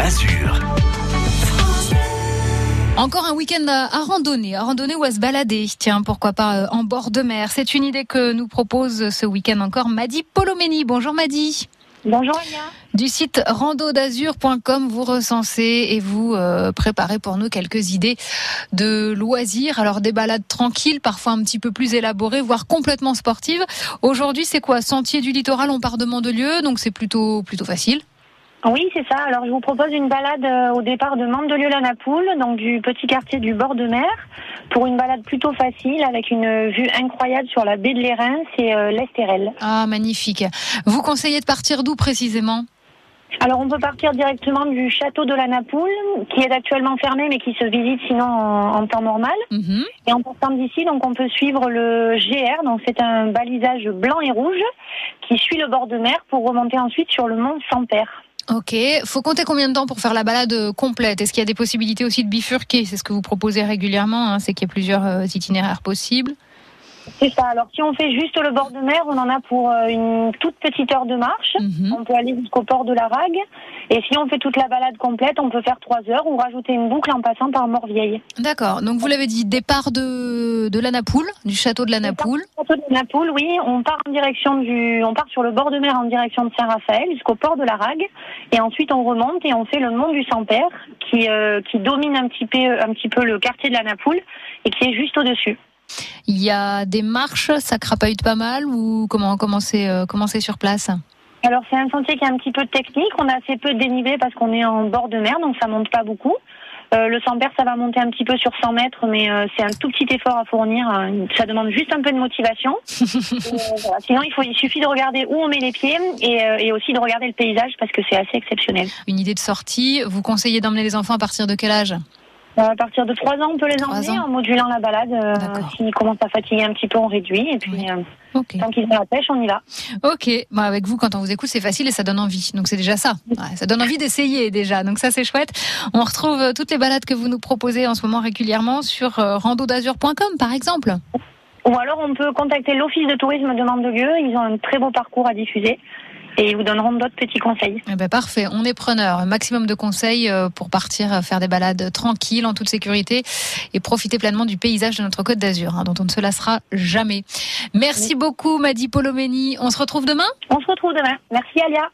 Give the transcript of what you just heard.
Azur. Encore un week-end à, à randonner, à randonner ou à se balader. Tiens, pourquoi pas euh, en bord de mer. C'est une idée que nous propose ce week-end encore Madi Polomeni. Bonjour Madi. Bonjour. Du site randodazur.com, vous recensez et vous euh, préparez pour nous quelques idées de loisirs. Alors des balades tranquilles, parfois un petit peu plus élaborées, voire complètement sportives. Aujourd'hui, c'est quoi? Sentier du littoral, on part de Mandelieu, donc c'est plutôt plutôt facile. Oui, c'est ça. Alors, je vous propose une balade euh, au départ de Mandelieu-la-Napoule, donc du petit quartier du bord de mer, pour une balade plutôt facile avec une vue incroyable sur la baie de l'Airain, c'est euh, l'Estérel. Ah, magnifique. Vous conseillez de partir d'où précisément? Alors, on peut partir directement du château de la Napoule, qui est actuellement fermé, mais qui se visite sinon en, en temps normal. Mhm. Et en partant d'ici, donc, on peut suivre le GR, donc c'est un balisage blanc et rouge qui suit le bord de mer pour remonter ensuite sur le mont Saint-Père. Ok, faut compter combien de temps pour faire la balade euh, complète? Est-ce qu'il y a des possibilités aussi de bifurquer? C'est ce que vous proposez régulièrement, hein, c'est qu'il y a plusieurs euh, itinéraires possibles. C'est ça. Alors, si on fait juste le bord de mer, on en a pour euh, une toute petite heure de marche. Mhm. On peut aller jusqu'au port de la Rague. Et si on fait toute la balade complète, on peut faire trois heures ou rajouter une boucle en passant par Morvieille. D'accord, donc vous l'avez dit, départ de, de la Napoule, du château de la Napoule. Château de Napoule, oui, on part en direction du, on part sur le bord de mer en direction de Saint-Raphaël jusqu'au port de la Rague. Et ensuite, on remonte et on fait le mont du Saint-Père qui, euh, qui domine un petit peu, un petit peu le quartier de la Napoule et qui est juste au-dessus. Il y a des marches, ça crapahute pas mal ou comment comment c'est euh, sur place? Alors c'est un sentier qui est un petit peu technique. On a assez peu de dénivelé parce qu'on est en bord de mer, donc ça monte pas beaucoup. Euh, le Saint-Père, ça va monter un petit peu sur 100 mètres, mais euh, c'est un tout petit effort à fournir. Euh, Ça demande juste un peu de motivation. Et, euh, voilà. Sinon, il, faut, il suffit de regarder où on met les pieds et, et aussi de regarder le paysage parce que c'est assez exceptionnel. Une idée de sortie Vous conseillez d'emmener les enfants à partir de quel âge? À partir de 3 ans, on peut les emmener en modulant la balade. Euh. S'ils commencent à fatiguer un petit peu, on réduit. Et puis, Oui. euh, tant qu'ils ont la pêche, on y va. Ok, bon, avec vous, quand on vous écoute, c'est facile et ça donne envie. Donc c'est déjà ça. Ouais, ça donne envie d'essayer déjà. Donc ça, c'est chouette. On retrouve euh, toutes les balades que vous nous proposez en ce moment régulièrement sur euh, randodazur.com, par exemple. Ou alors, on peut contacter l'Office de tourisme de Mandelieu. Ils ont un très beau parcours à diffuser. Et ils vous donneront d'autres petits conseils. Eh ben parfait, on est preneur. Un maximum de conseils euh, pour partir euh, faire des balades tranquilles, en toute sécurité, et profiter pleinement du paysage de notre Côte d'Azur, hein, dont on ne se lassera jamais. Merci beaucoup, Madi Polomeni. On se retrouve demain? On se retrouve demain. Merci Alia.